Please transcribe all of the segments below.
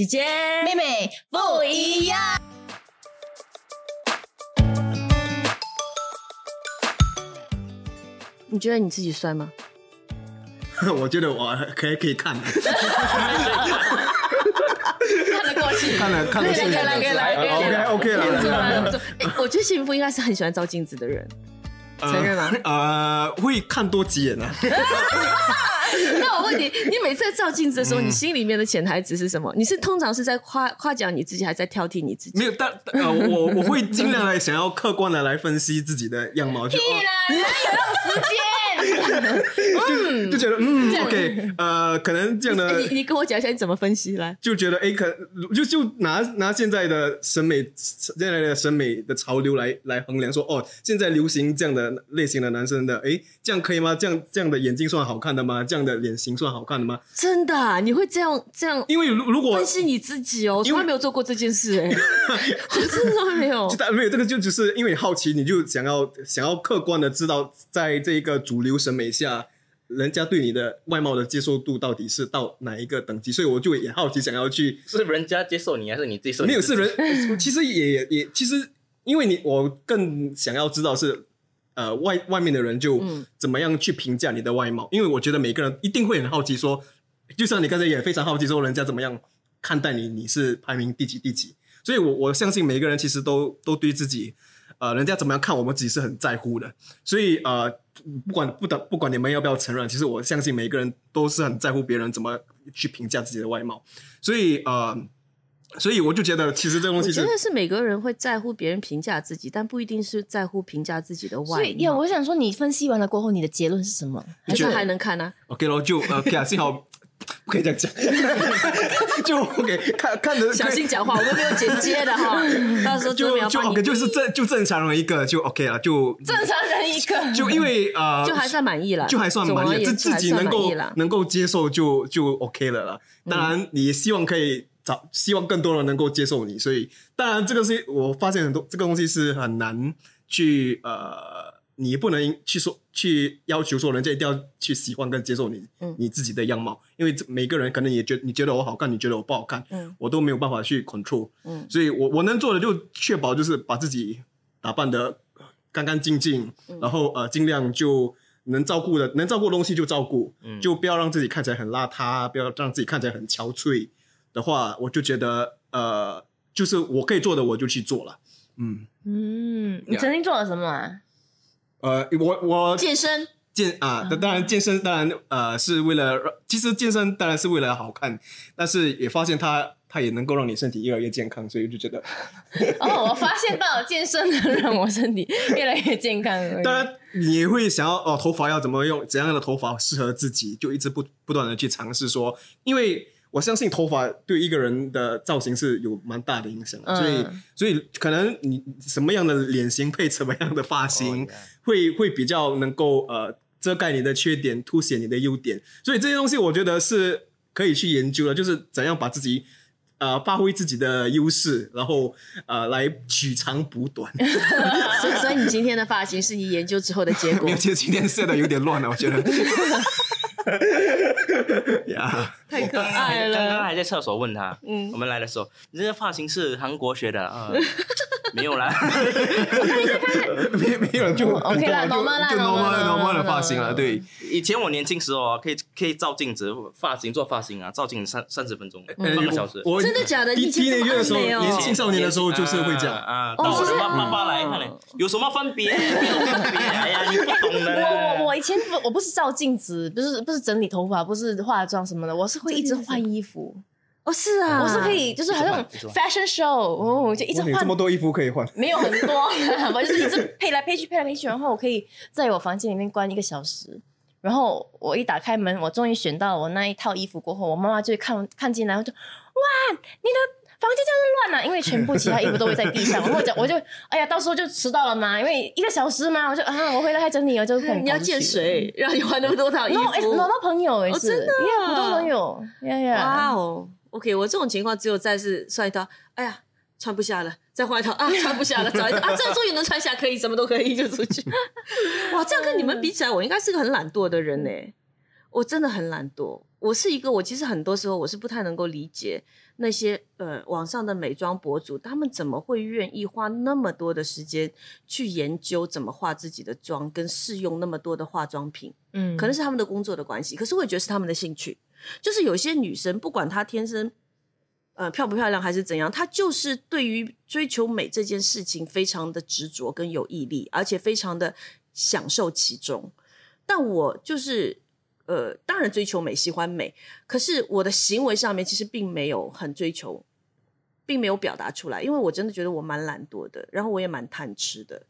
姐姐、妹妹不一样。你觉得你自己帅吗？我觉得我可以可以看，看得过去，看了看了是可以来可以来可以来 OK OK 了。我觉得幸福应该是很喜欢照镜子的人。承认吗？呃，会看多几眼啊。那我问你，你每次在照镜子的时嗯候，你心里面的潜台词是什么？你是通常是在夸夸奖你自己，还是在挑剔你自己？没有，但呃，我我会尽量来想要客观的来分析自己的样貌，就哦你 哪有那种时间？就觉得嗯，OK，呃，可能这样的哎你你跟我讲一下你怎么分析来？就觉得哎，可就就拿拿现在的审美现在的审美的潮流来来衡量说，哦，现在流行这样的类型的男生的，哎，这样可以吗？这样这样的眼睛算好看的吗？这样的脸型算好看的吗？真的啊、你会这样这样因为如如果分析你自己哦？我从来没有做过这件事哎、我 真的没有就。但没有这个，就只是因为你好奇，你就想要想要客观的知道，在这一个主流审美下，人家对你的外貌的接受度到底是到哪一个等级，所以我就也好奇，想要去是人家接受你，还是你接受你没有是？人，其实也也其实，因为你我更想要知道是呃外外面的人就嗯怎么样去评价你的外貌，因为我觉得每个人一定会很好奇说，就像你刚才也非常好奇说人家怎么样看待你，你是排名第几第几，所以我我相信每个人其实都都对自己。呃，人家怎么样看我们自己是很在乎的，所以呃，不管不等不管你们要不要承认，其实我相信每个人都是很在乎别人怎么去评价自己的外貌，所以呃，所以我就觉得其实这东西真的是每个人会在乎别人评价自己，但不一定是在乎评价自己的外所以呀，貌。我想说，你分析完了过后，你的结论是什么？还是还能看啊？OK 咯，就呃 OK 啊，幸好 不可以这样讲，就 OK 看看的小心讲话，我们没有剪接的哈，到时候就就 OK，就是正就正常人一个就 OK 了，就正常人一个，就因为呃就还算满意了，就还算满意，总而言自己能够。能够接受就就 OK 了。啦。当然，你也希望可以找，希望更多人能够接受你，所以当然这个是我发现很多这个东西是很难去呃，你不能去说去要求说人家一定要去喜欢跟接受你、嗯。你自己的样貌，因为每个人可能也觉你觉得我好看，你觉得我不好看，嗯。我都没有办法去 control，嗯。所以我我能做的就确保就是把自己打扮的干干净净，嗯。然后呃尽量就能照顾的能照顾的东西就照顾，嗯。就不要让自己看起来很邋遢，不要让自己看起来很憔悴的话，我就觉得呃就是我可以做的我就去做了，嗯。嗯，你曾经做了什么啊？呃我我健身健啊，当当然健身当然呃是为了，其实健身当然是为了好看，但是也发现它它也能够让你身体越来越健康，所以就觉得，哦，我发现到健身能让我身体越来越健康。当然你也会想要哦头发要怎么用，怎样的头发适合自己，就一直不不断的去尝试说，因为我相信头发对一个人的造型是有蛮大的影响，嗯所以所以可能你什么样的脸型配什么样的发型，会会比较能够呃遮盖你的缺点，凸显你的优点。所以这些东西我觉得是可以去研究的，就是怎样把自己呃发挥自己的优势，然后呃来取长补短。所以所以你今天的发型是你研究之后的结果没有，。其实今天设的有点乱了，我觉得。呀，太可爱了刚刚。还在厕所问他，嗯我们来的时候，你这个发型是韩国学的啊？没有啦，没没有就 OK 啦就 normal 啦就 normal 的发型了，对。以前我年轻时候啊，可以可以照镜子，发型做发型啊，照镜子三三十分钟，呃半个小时。我真的假的低你以前这么低年的时候，年青少年的时候就是会这样。啊，哦到我爸爸爸来看嘞，有什么分别？没有分别。哎呀，你不懂的。我我我以前不我不是照镜子，不是不是整理头发，不是化妆什么的，我是会一直换衣服，哦，是啊，我是可以就是好像 fashion show，哦，就一直换。这么多衣服可以换，没有很多，我就是一直配来配去，配来配去，然后我可以在我房间里面关一个小时。然后我一打开门，我终于选到我那一套衣服过后，我妈妈就会看看进来，我就哇，你的房间这样乱啊！因为全部其他衣服都会在地上，然后我就我就哎呀，到时候就迟到了嘛，因为一个小时嘛，我就啊，我回来还整理，我就很你要见谁，让你换那么多套衣然后哎，服？找到朋友也是，哦真的啊。耶，普通朋友，呀呀，哇哦，OK，我这种情况只有再是穿一套，哎呀，穿不下了，再换一套啊，穿不下了，找一套啊，这终于能穿下，可以，什么都可以就出去。哇，这样跟你们比起来，我应该是个很懒惰的人呢。我真的很懒惰。我是一个，我其实很多时候我是不太能够理解那些呃网上的美妆博主，他们怎么会愿意花那么多的时间去研究怎么化自己的妆，跟试用那么多的化妆品。嗯可能是他们的工作的关系，可是我也觉得是他们的兴趣。就是有些女生，不管她天生呃漂不漂亮还是怎样，她就是对于追求美这件事情非常的执着跟有毅力，而且非常的享受其中。但我就是呃，当然追求美，喜欢美，可是我的行为上面其实并没有很追求，并没有表达出来，因为我真的觉得我蛮懒惰的，然后我也蛮贪吃的，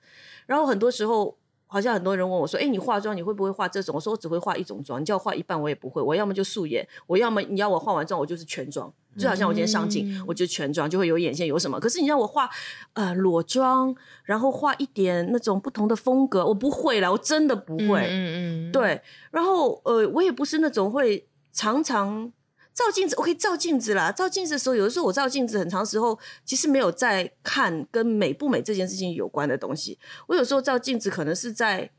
然后很多时候。好像很多人问我说：“哎，你化妆你会不会化这种？”我说：“我只会化一种妆，你叫我化一半我也不会。我要么就素颜，我要么你要我化完妆我就是全妆。就好像我今天上镜，嗯我就全妆，就会有眼线有什么。可是你让我化呃裸妆，然后画一点那种不同的风格，我不会了，我真的不会。嗯嗯，对，然后呃，我也不是那种会常常照镜子我可以照镜子啦。照镜子的时候，有的时候我照镜子，很长时候其实没有在看跟美不美这件事情有关的东西。我有时候照镜子，可能是在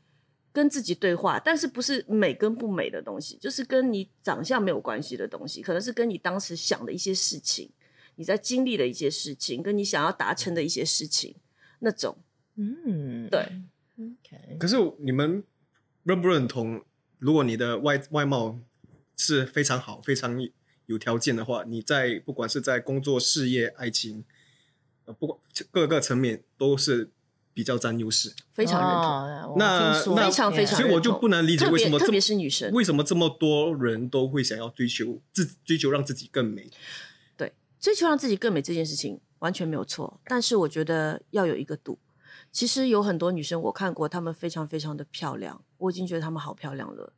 跟自己对话，但是不是美跟不美的东西，就是跟你长相没有关系的东西，可能是跟你当时想的一些事情，你在经历的一些事情，跟你想要达成的一些事情，那种嗯，对，OK，可是你们认不认同，如果你的外外貌是非常好、非常有条件的话，你在不管是在工作、事业、爱情，呃，不管各个层面都是比较占优势。非常认同。那非常非常所以我就不能理解为什么特别是女生为什么这么多人都会想要追求自追求让自己更美？对追求让自己更美这件事情完全没有错，但是我觉得要有一个度。其实有很多女生我看过，她们非常非常的漂亮，我已经觉得她们好漂亮了，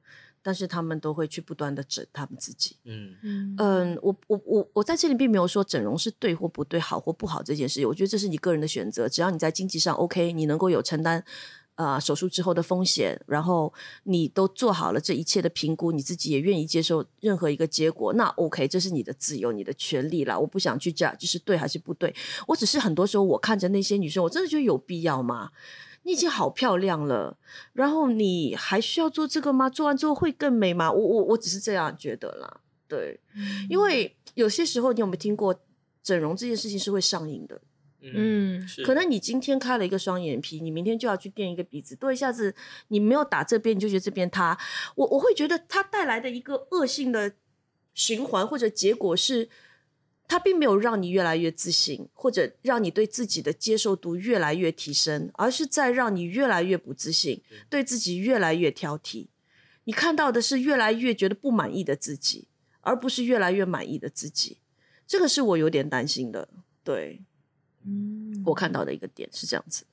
但是他们都会去不断的整他们自己。嗯嗯嗯，我我我我在这里并没有说整容是对或不对、好或不好这件事，我觉得这是你个人的选择，只要你在经济上 OK，你能够有承担。呃，手术之后的风险，然后你都做好了这一切的评估，你自己也愿意接受任何一个结果，那 OK，这是你的自由、你的权利啦。我不想去 judge 是对还是不对，我只是很多时候我看着那些女生，我真的觉得有必要吗？你已经好漂亮了，然后你还需要做这个吗？做完之后会更美吗？我我我只是这样觉得啦，对，因为有些时候你有没有听过整容这件事情是会上瘾的？嗯可能你今天开了一个双眼皮，你明天就要去垫一个鼻子，多一下子你没有打这边，你就觉得这边塌。我我会觉得它带来的一个恶性的循环或者结果是，它并没有让你越来越自信，或者让你对自己的接受度越来越提升，而是在让你越来越不自信，对自己越来越挑剔。你看到的是越来越觉得不满意的自己，而不是越来越满意的自己。这个是我有点担心的，对。嗯我看到的一个点是这样子，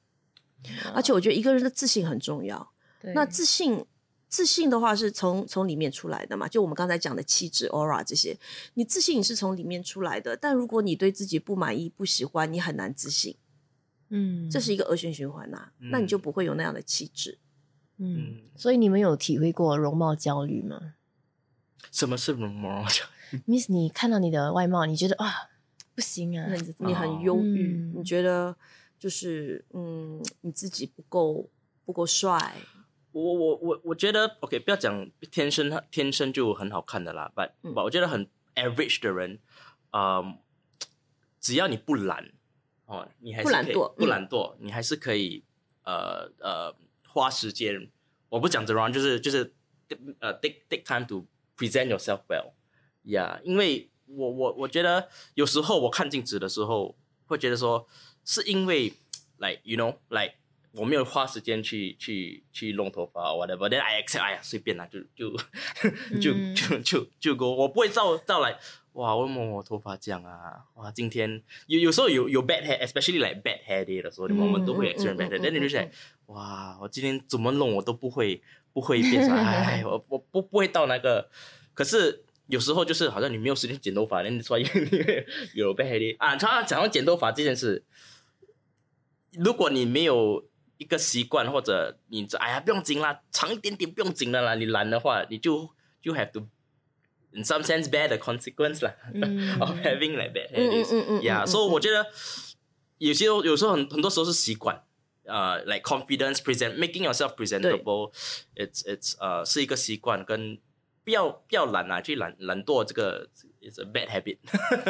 而且我觉得一个人的自信很重要。那自信，自信的话是从从里面出来的嘛？就我们刚才讲的气质、aura 这些，你自信你是从里面出来的。但如果你对自己不满意、不喜欢，你很难自信，嗯这是一个恶性循环呐、那你就不会有那样的气质。嗯，嗯，所以你们有体会过容貌焦虑吗什么是容貌焦虑？？Miss，你看到你的外貌，你觉得啊不行啊，你你很忧郁，嗯你觉得就是嗯，你自己不够不够帅，我我我我觉得 OK，不要讲天生天生就很好看的啦，but、嗯 but 我觉得很 average 的人，嗯，只要你不懒哦，你还是可以不懒惰不懒惰，你还是可以呃呃花时间。我不讲这 wrong，就是就是呃 take take time to present yourself well，yeah，因为我我我觉得有时候我看镜子的时候会觉得说，是因为 like you know like 我没有花时间去去去弄头发 or whatever，then I accept，哎呀随便啦，就就 就嗯就就就给我我不会照照来。哇，为什么我头发这样啊？哇，今天有有时候有有 bad hair，especially like bad hair day 的时候，我们都会 experience bad 嗯 hair，嗯 then 你就想，哇，我今天怎么弄我都不会不会变成，哎，我我不不会到那个，可是有时候就是好像你没有时间剪头发，那你说有 bad hair day 啊。常常讲到剪头发这件事，如果你没有一个习惯，或者你这哎呀不用紧啦，长一点点不用紧的啦，你懒的话，你就就 have to in some sense bear the consequence 啦、嗯 of having like bad 嗯。嗯嗯嗯 Yeah，嗯所以我觉得有些有时候很很多时候是习惯，呃、l i k e confidence present making yourself presentable，it's it's 呃、是一个习惯跟不要不要懒啊，去懒懒惰这个 is a bad habit。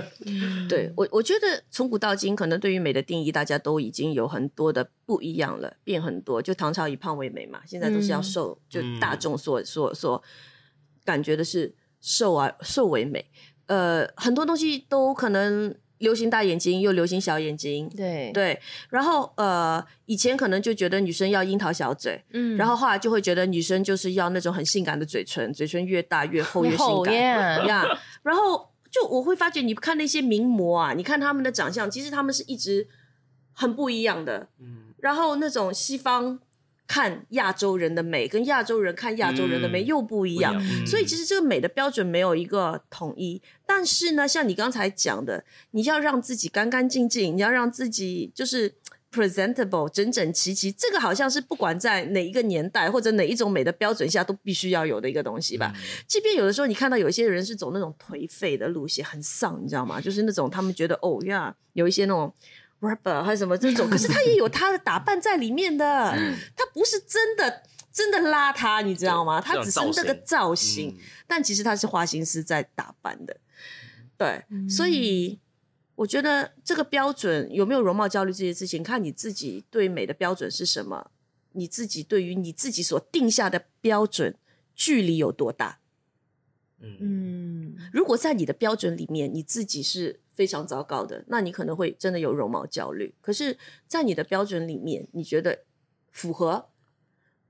对我，我觉得从古到今，可能对于美的定义，大家都已经有很多的不一样了，变很多。就唐朝以胖为美嘛，现在都是要嗯瘦，就大众所所所感觉的是瘦啊，瘦为美。呃，很多东西都可能流行大眼睛，又流行小眼睛。对，对，然后呃，以前可能就觉得女生要樱桃小嘴，嗯然后后来就会觉得女生就是要那种很性感的嘴唇，嘴唇越大越厚越性厚感 呀呀。然后就我会发觉，你看那些名模啊，你看他们的长相，其实他们是一直很不一样的。嗯，然后那种西方看亚洲人的美，跟亚洲人看亚洲人的美嗯又不一样。不一样所以其实这个美的标准没有一个统一，但是呢，像你刚才讲的，你要让自己干干净净，你要让自己就是 presentable 整整齐齐，这个好像是不管在哪一个年代或者哪一种美的标准下都必须要有的一个东西吧。即便有的时候你看到有一些人是走那种颓废的路线，很丧，你知道吗？就是那种他们觉得哦呀，有一些那种 rapper 还是什么这种，可是他也有他的打扮在里面的，他不是真的真的邋遢，你知道吗？他只是那个造造型，嗯但其实他是花心思在打扮的。对，嗯所以我觉得这个标准有没有容貌焦虑这些事情，看你自己对美的标准是什么，你自己对于你自己所定下的标准距离有多大。嗯嗯，如果在你的标准里面，你自己是非常糟糕的，那你可能会真的有容貌焦虑。可是，在你的标准里面，你觉得符合，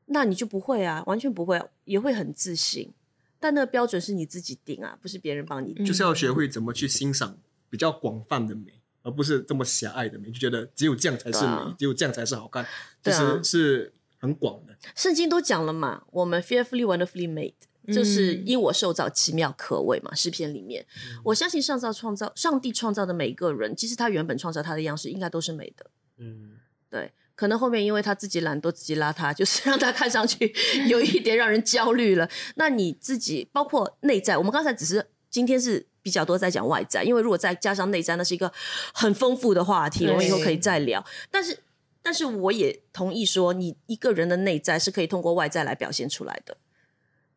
那你就不会啊，完全不会，也会很自信。但那个标准是你自己定啊，不是别人帮你定。就是要学会怎么去欣赏比较广泛的美，而不是这么狭隘的美，就觉得只有这样才是美，啊只有这样才是好看，其实是很广的。圣经都讲了嘛，我们 fearfully wonderfully made，就是嗯因我受造奇妙可畏嘛。诗篇里面，我相信上造创造上帝创造的每一个人，其实他原本创造他的样式应该都是美的。嗯对，可能后面因为他自己懒惰、自己邋遢，就是让他看上去有一点让人焦虑了。那你自己包括内在，我们刚才只是今天是比较多在讲外在，因为如果再加上内在，那是一个很丰富的话题，我们以后可以再聊。但是，但是我也同意说，你一个人的内在是可以通过外在来表现出来的。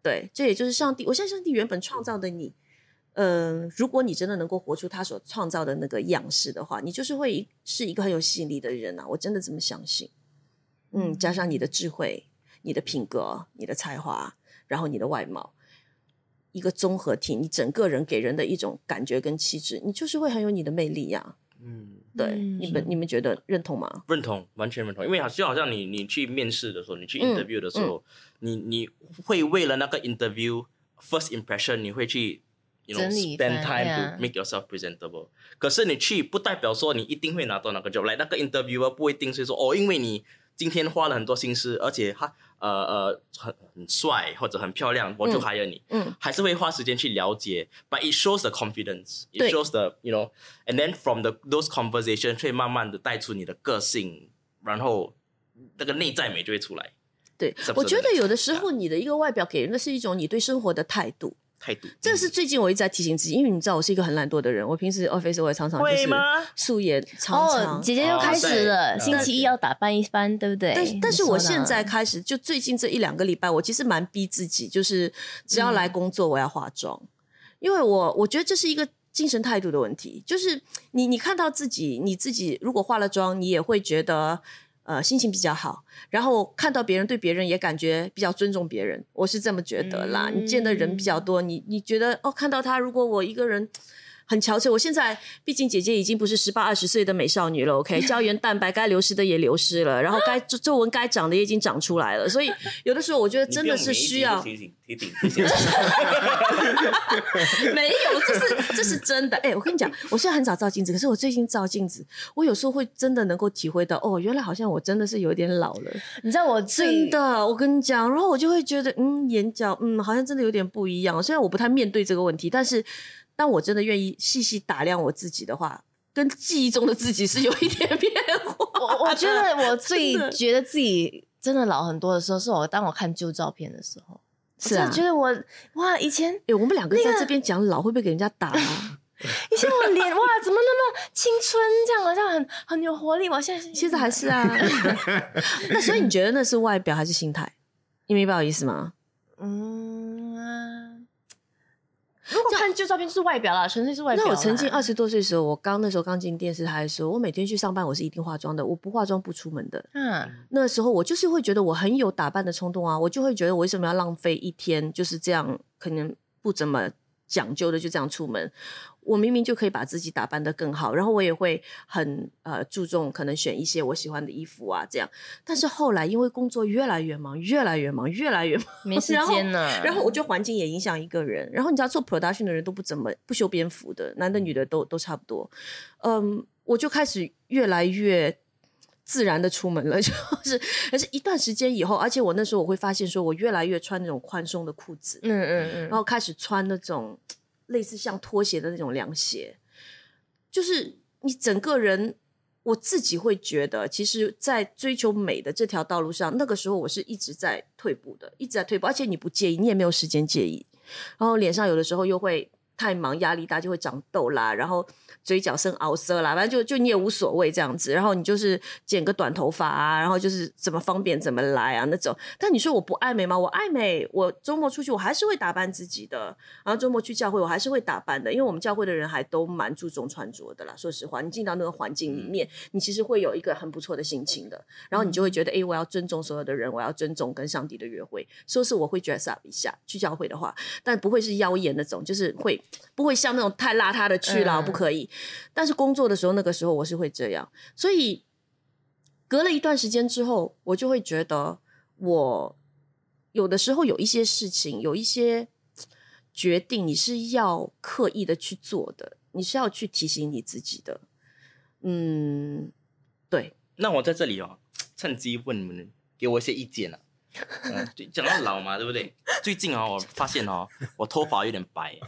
对，这也就是上帝，我相信上帝原本创造的你。嗯，如果你真的能够活出他所创造的那个样式的话，你就是会是一个很有吸引力的人啊！我真的这么相信。嗯，加上你的智慧、你的品格、你的才华，然后你的外貌，一个综合体，你整个人给人的一种感觉跟气质，你就是会很有你的魅力呀、嗯，对，嗯你们你们觉得认同吗？认同，完全认同。因为好就好像你你去面试的时候，你去嗯 interview 的时候，你你会为了那个 interview first impression，你会去 you know 整理一 spend time to make yourself presentable。可是你去不代表说你一定会拿到那个 job，来那个 interviewer 不一定是说哦，因为你今天花了很多心思，而且他呃呃很很帅或者很漂亮，我就嗯 hire 你。嗯，还是会花时间去了解，but it shows the confidence, it shows the you know, and then from the those conversations 会慢慢的带出你的个性，然后那个内在美就会出来，对我觉得有的时候你的一个外表给人的是一种你对生活的态度。态度。这是最近我一直在提醒自己，因为你知道我是一个很懒惰的人，我平时 office 我也常常就是素颜常常哦，姐姐又开始了，哦星期一要打扮一番，对不对？但但是我现在开始，就最近这一两个礼拜，我其实蛮逼自己，就是只要来工作，我要化妆，因为我我觉得这是一个精神态度的问题。就是你你看到自己，你自己如果化了妆，你也会觉得呃心情比较好，然后看到别人对别人也感觉比较尊重别人，我是这么觉得啦。嗯你见的人比较多，你你觉得哦，看到他，如果我一个人。很憔悴，我现在毕竟姐姐已经不是十八二十岁的美少女了，OK，胶原蛋白该流失的也流失了，然后该 皱皱纹该长的也已经长出来了，所以有的时候我觉得真的是需要提醒提醒提醒，没有，这是这是真的。哎、我跟你讲，我虽然很少照镜子，可是我最近照镜子，我有时候会真的能够体会到，哦，原来好像我真的是有一点老了，你知道我真的。我跟你讲，然后我就会觉得，嗯，眼角，嗯，好像真的有点不一样。虽然我不太面对这个问题，但是当我真的愿意细细打量我自己的话，跟记忆中的自己是有一点 变化。我我觉得我最觉得自己真的老很多的时候，是我当我看旧照片的时候，是真的觉得我哇，以前哎、我们两个在那个这边讲老，会不会给人家打啊？以前我脸哇，怎么那么青春，这样好像很很有活力。我现在其实还是啊。那所以你觉得那是外表还是心态？你明白我意思吗？嗯啊如果看旧照片就是外表啦，纯粹是外表。那我曾经二十多岁的时候，我刚那时候刚进电视台的时候，我每天去上班，我是一定化妆的，我不化妆不出门的。嗯，那时候我就是会觉得我很有打扮的冲动啊，我就会觉得我为什么要浪费一天就是这样，可能不怎么讲究的就这样出门。我明明就可以把自己打扮得更好，然后我也会很呃注重可能选一些我喜欢的衣服啊，这样。但是后来因为工作越来越忙，越来越忙，越来越忙，没时间了。然后我觉得环境也影响一个人。然后你知道做 production 的人都不怎么不修边幅的，男的女的都都差不多。嗯，我就开始越来越自然的出门了，就是而是一段时间以后，而且我那时候我会发现，说我越来越穿那种宽松的裤子，嗯嗯嗯，然后开始穿那种类似像拖鞋的那种凉鞋，就是你整个人。我自己会觉得，其实，在追求美的这条道路上，那个时候我是一直在退步的，一直在退步，而且你不介意，你也没有时间介意，然后脸上有的时候又会太忙，压力大就会长痘啦，然后。嘴角生凹色啦，反正就就你也无所谓这样子，然后你就是剪个短头发啊，然后就是怎么方便怎么来啊那种。但你说我不爱美吗？我爱美，我周末出去我还是会打扮自己的，然后周末去教会我还是会打扮的，因为我们教会的人还都蛮注重穿着的啦。说实话，你进到那个环境里面，你其实会有一个很不错的心情的，然后你就会觉得，哎，我要尊重所有的人，我要尊重跟上帝的约会。说是我会 dress up 一下去教会的话，但不会是妖艳那种，就是会不会像那种太邋遢的去了，不可以。但是工作的时候，那个时候我是会这样，所以隔了一段时间之后，我就会觉得，我有的时候有一些事情，有一些决定，你是要刻意的去做的，你是要去提醒你自己的。嗯，对。那我在这里哦，趁机问你们，给我一些意见啊。嗯，讲到老嘛，对不对？最近哦，我发现哦，我头发有点白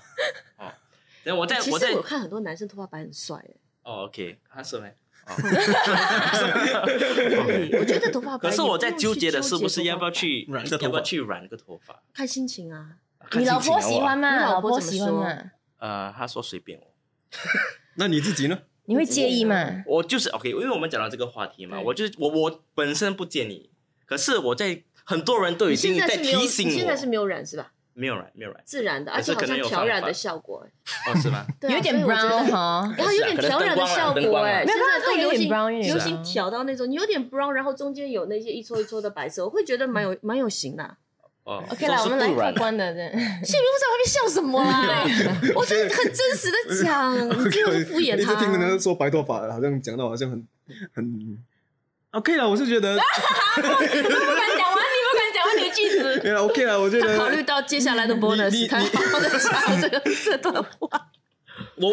哦。我在，我在，我看很多男生头发白很帅哎。哦，OK，他是没。我觉得头发白。可是我在纠结的是不是要不要去 染个头发？要不要去染个头发？看心情啊。你老婆喜欢吗？你老婆喜欢吗？呃，他说随便我。那你自己呢？你会介意吗？我就是 OK，因为我们讲到这个话题嘛，我就是我我本身不介意，可是我在很多人都已经在提醒我，现在是没有染是吧？没有染，没有染，自然的，而且好像调染的效果，哦，是吗？有点 brown 哈，然后有点调染的效果，哎，没有，它有点 brown，流行调到那种，你有点 brown，然后中间有那些一撮一撮的白色，我会觉得蛮有蛮有型的。哦，OK 了，我们来客观的，谢明不在外面笑什么啦？我真的 很真实的讲，你不用敷衍 他。一直听人家说白头发，好像讲到好像很很 OK 了，我是觉得。句子，对 OK 了，我觉得考虑到接下来的 bonus，他好好的讲这个这段话。我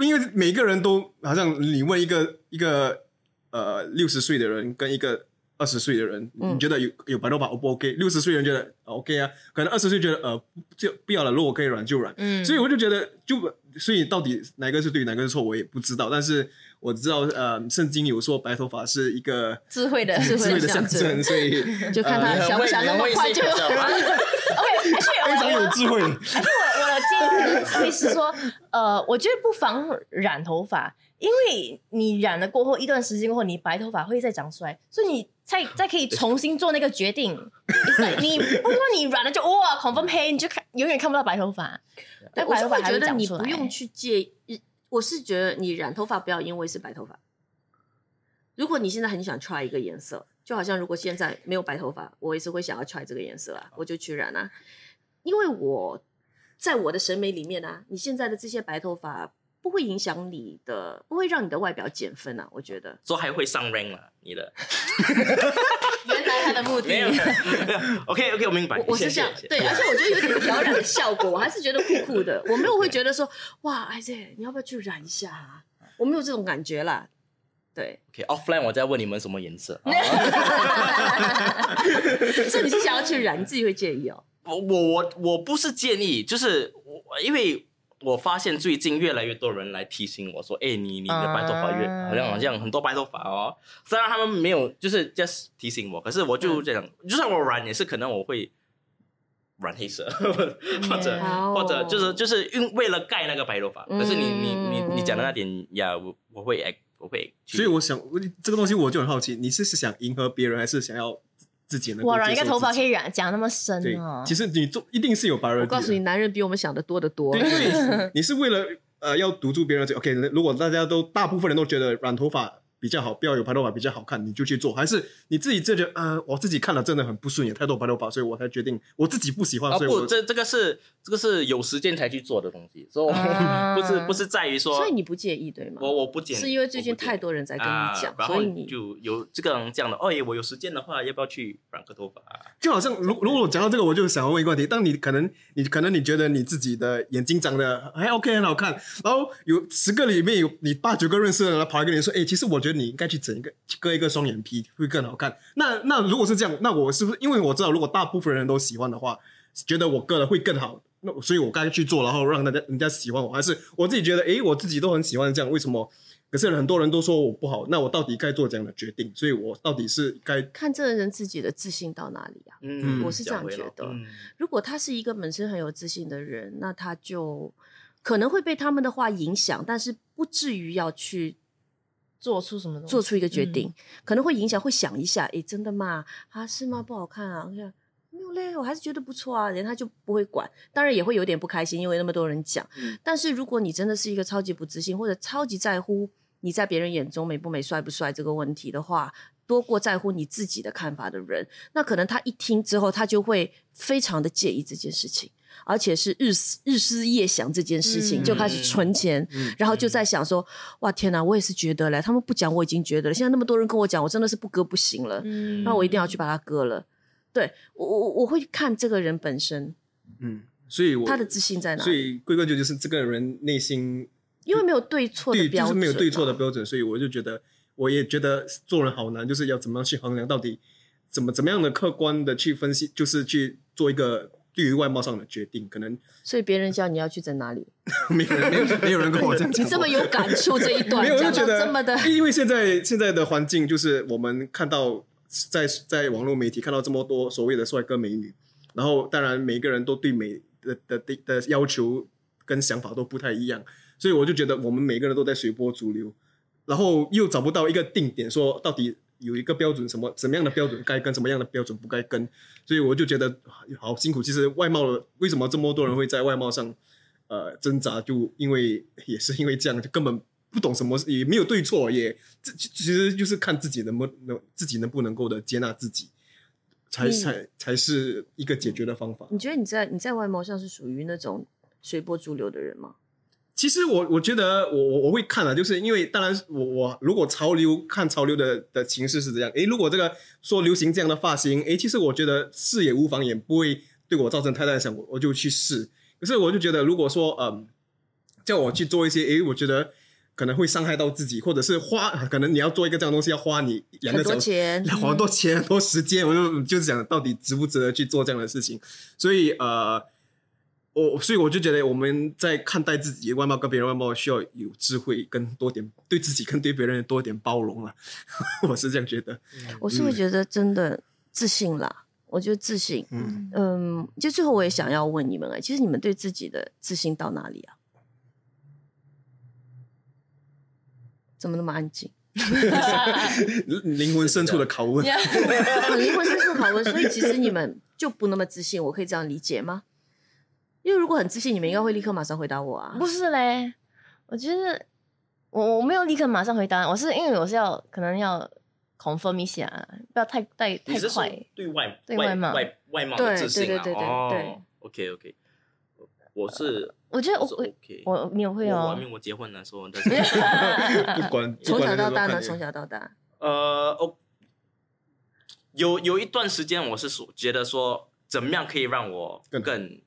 因为每个人都好像你问一个一个呃六十岁的人跟一个二十岁的人，你觉得有有白头发 O 不 OK？六十岁人觉得 OK 啊，可能二十岁觉得呃就不要了，如果可以染就染。嗯，所以我就觉得就所以到底哪个是对，哪个是错，我也不知道。但是我知道呃，圣经有说白头发是一个智慧的智慧的象征，所以就看他想不想那么快就。OK，非常有智慧。而且我我的建议是说，呃，我觉得不妨染头发。因为你染了过后一段时间过后，你白头发会再长出来，所以你再再可以重新做那个决定。你不是说你染了就哇，恐风黑，你就看永远看不到白头发。但白头发觉得你不用去介意。我是觉得你染头发不要因为是白头发。如果你现在很想 try 一个颜色，就好像如果现在没有白头发，我也是会想要 try 这个颜色啊，我就去染啊。因为我在我的审美里面啊，你现在的这些白头发。不会影响你的，不会让你的外表减分啊！我觉得说还会上 rank 了，你的。他的目的没有。OK OK，我明白。我是这样，对，而且我觉得有点调染的效果，我还是觉得酷酷的。我没有会觉得说，哇，哎姐，你要不要去染一下？啊？我没有这种感觉啦。对。OK，offline 我再问你们什么颜色。所以你是想要去染，你自己会介意哦？我我我我不是建议，就是我因为。我发现最近越来越多人来提醒我说：“哎，你你的白头发越好像好像很多白头发哦。”虽然他们没有就是 just 提醒我，可是我就这样，就算我染也是可能我会染黑色，或者或者就是就是因为了盖那个白头发。可是你你你你讲的那点呀，我我会哎我会。所以我想，这个东西我就很好奇，你是是想迎合别人，还是想要自己能够哇，染一个头发可以染讲那么深对哦。，其实你做一定是有 priority。我告诉你，男人比我们想的多得多。对，因为 你是为了呃要堵住别人的嘴。OK，如果大家都大部分人都觉得染头发比较好，不要有白头发比较好看，你就去做，还是你自己这就呃我自己看了真的很不顺眼，太多白头发，所以我才决定我自己不喜欢，所以我这这个是这个是有时间才去做的东西，所以我啊 不是不是在于说，所以你不介意对吗？我我不介意，是因为最近太多人在跟啊你讲，所以你就有这个人这样的，哦耶，我有时间的话，要不要去染个头发？就好像如如果我讲到这个，我就想问一个问题：当你可能你可能你觉得你自己的眼睛长得还 OK 很好看，然后有十个里面有你八九个认识的人跑来跟你说，哎、其实我觉得你应该去整一个割一个双眼皮会更好看。那那如果是这样，那我是不是因为我知道如果大部分人都喜欢的话，觉得我割了会更好？那所以我该去做，然后让大家人家喜欢我，还是我自己觉得，哎、我自己都很喜欢这样，为什么？可是很多人都说我不好，那我到底该做怎样的决定？所以我到底是该看这个人自己的自信到哪里啊？嗯我是这样觉得嗯如果他是一个本身很有自信的人，那他就可能会被他们的话影响，但是不至于要去做出什么东西做出一个决定，嗯可能会影响，会想一下，诶，真的吗？啊，是吗？不好看啊？没有嘞，我还是觉得不错啊。人他就不会管，当然也会有点不开心，因为那么多人讲。嗯但是如果你真的是一个超级不自信，或者超级在乎你在别人眼中美不美、帅不帅这个问题的话，多过在乎你自己的看法的人，那可能他一听之后，他就会非常的介意这件事情。而且是日思日思夜想这件事情，嗯就开始存钱，嗯然后就在想说，哇天哪，我也是觉得嘞，他们不讲我已经觉得了，现在那么多人跟我讲，我真的是不割不行了，嗯那我一定要去把它割了。对我我我会看这个人本身嗯，所以我他的自信在哪所，以归根究底就是这个人内心因为没有对错的对，标准、啊，就是没有对错的标准，所以我就觉得，我也觉得做人好难，就是要怎么样去衡量，到底怎么怎么样的客观的去分析，就是去做一个对于外貌上的决定，可能所以别人叫你要去整哪里，没有人没有没有人跟我 这样讲。你这么有感触这一段，没有，我就觉得这么的，因为现在现在的环境就是我们看到在在网络媒体看到这么多所谓的帅哥美女，然后当然每个人都对美的的的的要求跟想法都不太一样，所以我就觉得我们每个人都在随波逐流，然后又找不到一个定点，说到底有一个标准，什么什么样的标准该跟，什么样的标准不该跟，所以我就觉得好辛苦。其实外貌的为什么这么多人会在外貌上呃挣扎，就因为也是因为这样，就根本不懂什么，也没有对错，也这其实就是看自己能不能自己能不能够的接纳自己，才才才是一个解决的方法。你觉得你在你在外貌上是属于那种随波逐流的人吗？其实我我觉得我我我会看啊，就是因为当然我我如果潮流看潮流的的形式是这样，诶，如果这个说流行这样的发型，诶，其实我觉得试也无妨，也不会对我造成太大的影响，我我就去试。可是我就觉得，如果说嗯，叫我去做一些，诶，我觉得可能会伤害到自己，或者是花，可能你要做一个这样的东西，要花你两个小时，钱，花很多钱、很多时间，我就就是讲到底值不值得去做这样的事情。所以呃，我所以我就觉得我们在看待自己的外貌跟别人外貌，需要有智慧，跟多点对自己跟对别人多一点包容啊。我是这样觉得。我是会觉得真的自信啦。我觉得自信，嗯，嗯，就最后我也想要问你们啊，其实你们对自己的自信到哪里啊？怎么那么安静？灵魂深处的拷问。很 灵魂深处拷问，所以其实你们就不那么自信，我可以这样理解吗？因为如果很自信，你们应该会立刻马上回答我啊。不是嘞，我觉得我我没有立刻马上回答，我是因为我是要可能要 confirm 一下，不要太太你是说太快。对外对外貌外外外貌对的自信啊？对对对对哦对，OK OK，我是我觉得我是我 OK，我你也会我哦因，为我结婚的时候，但是不管 不从小到大呢？从小到大，呃哦，有有一段时间我是说觉得说怎么样可以让我更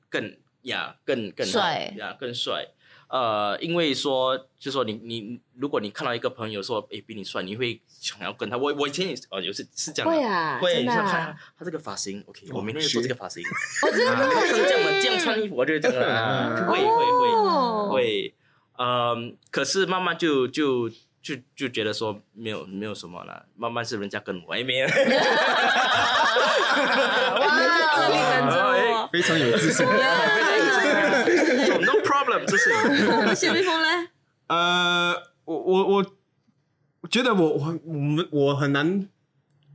更更呀更更帅呀更帅。呃，因为说，就说你你，如果你看到一个朋友说，诶比你帅，你会想要跟他。我我以前也是哦，有时是这样的，会啊会真的啊想看他他这个发型，OK，哦我明天就做这个发型。我，真的啊，他这样的这样穿衣服，我就这样的啊，嗯会会会哦会，嗯，可是慢慢就就就就觉得说没有没有什么了，慢慢是人家跟我，哎没有。非常有自信。No problem，这是谢蜜蜂嘞？呃，我我我我觉得我我我们我很难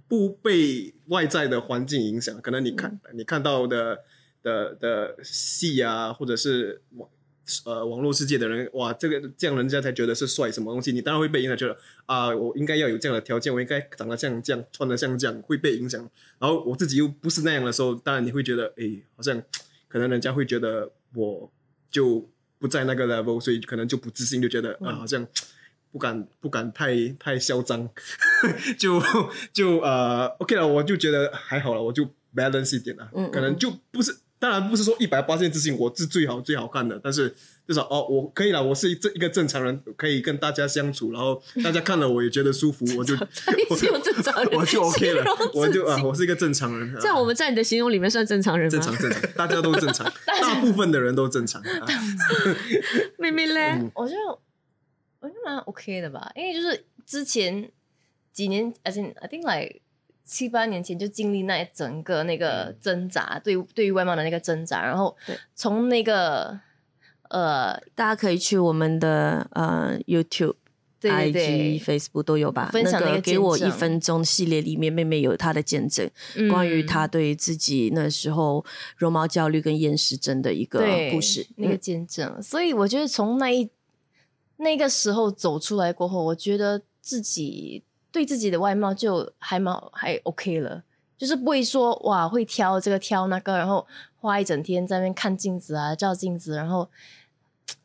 不被外在的环境影响，可能你看、嗯你看到的的的戏啊，或者是网呃网络世界的人，哇，这个这样人家才觉得是帅什么东西，你当然会被影响，觉得啊，我应该要有这样的条件，我应该长得像这样，穿得像这样，会被影响。然后我自己又不是那样的时候，当然你会觉得，哎，好像可能人家会觉得我就不在那个 level，所以可能就不自信，就觉得啊、好像不敢不敢太太嚣张，就就呃 OK 了，我就觉得还好了，我就 balance 一点了，嗯嗯可能就不是。当然不是说一百八自信我是最好最好看的，但是至少哦，我可以了，我是这一个正常人，可以跟大家相处，然后大家看了我也觉得舒服，我就你只有正常人，我就 OK 了我就啊，我是一个正常人，啊。这样我们在你的形容里面算正常人吗？正常正常，大家都正常，大部分的人都正常。啊。妹妹嘞，嗯。我觉得我觉得蛮 OK 的吧，因为就是之前几年，而且 I think like 七八年前就经历那整个那个挣扎，对对于外貌的那个挣扎，然后从那个呃，大家可以去我们的呃 YouTube。对对 IG、对 Facebook 都有吧？分享那个给我一分钟系列里面，妹妹有她的见证，嗯关于她对自己那时候容貌焦虑跟厌食症的一个故事。那个嗯见证，所以我觉得从那一那个时候走出来过后，我觉得自己对自己的外貌就还蛮还 OK 了，就是不会说哇会挑这个挑那个，然后花一整天在那边看镜子啊，照镜子，然后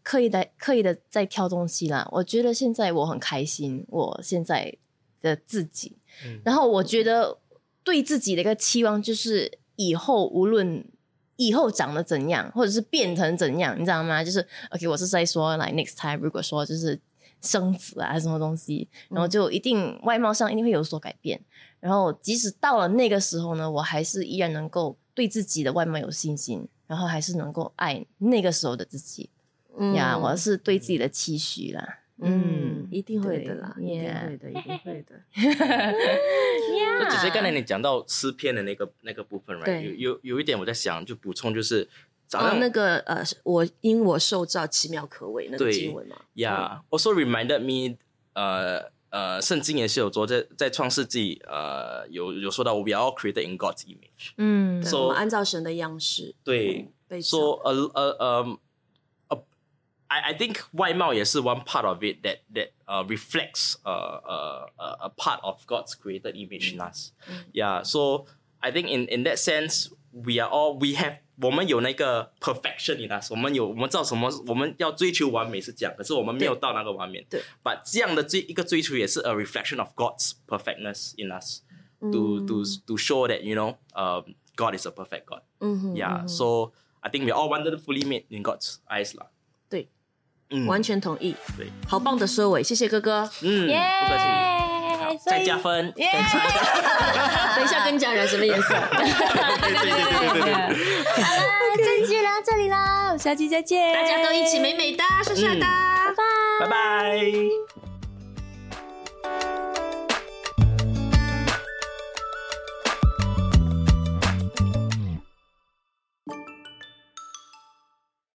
刻意的刻意的在挑东西啦。我觉得现在我很开心，我现在的自己，嗯然后我觉得对自己的一个期望就是以后无论以后长得怎样，或者是变成怎样，你知道吗？就是 OK，我是在说来 next time，如果说就是生子啊什么东西，然后就一定外貌上一定会有所改变。然后即使到了那个时候呢，我还是依然能够对自己的外貌有信心，然后还是能够爱那个时候的自己嗯呀。我是对自己的期许啦。嗯，一定会的啦，一定会的，一定会的。那只是刚才你讲到诗篇的那个那个部分，right？对有有有一点我在想，就补充就是，早哦，上那个呃，我因我受造，奇妙可畏那个对经文嘛。 Yeah, also reminded me，呃呃，圣经也是有说在在创世纪，呃，有有说到 we are all created in God's image。嗯对 So- 我们按照神的样式对被造。说呃呃呃呃，I I think 外貌也是 one part of it that that uh reflects uh uh uh, a part of God's created image in us. Yeah, so I think in in that sense, we are all we have 我们有那个 perfection in us，我们有我们知道什么，我们要追求完美是这样，可是我们没有到那个完美。对把这样的追一个追求也是 a reflection of God's perfectness in us。To to to show that you know, um, God is a perfect God. 嗯哼 Yeah, 嗯哼 so I think we all wonderfully made in God's eyes 啦。对，嗯，完全同意。对，好棒的收尾，谢谢哥哥。嗯，不客气，再加分，耶。等一下跟你讲染什么颜色。对对对对对对。好啦，这期就聊到这里啦，我们下期再见，大家都一起美美哒、帅帅哒。拜拜。拜拜。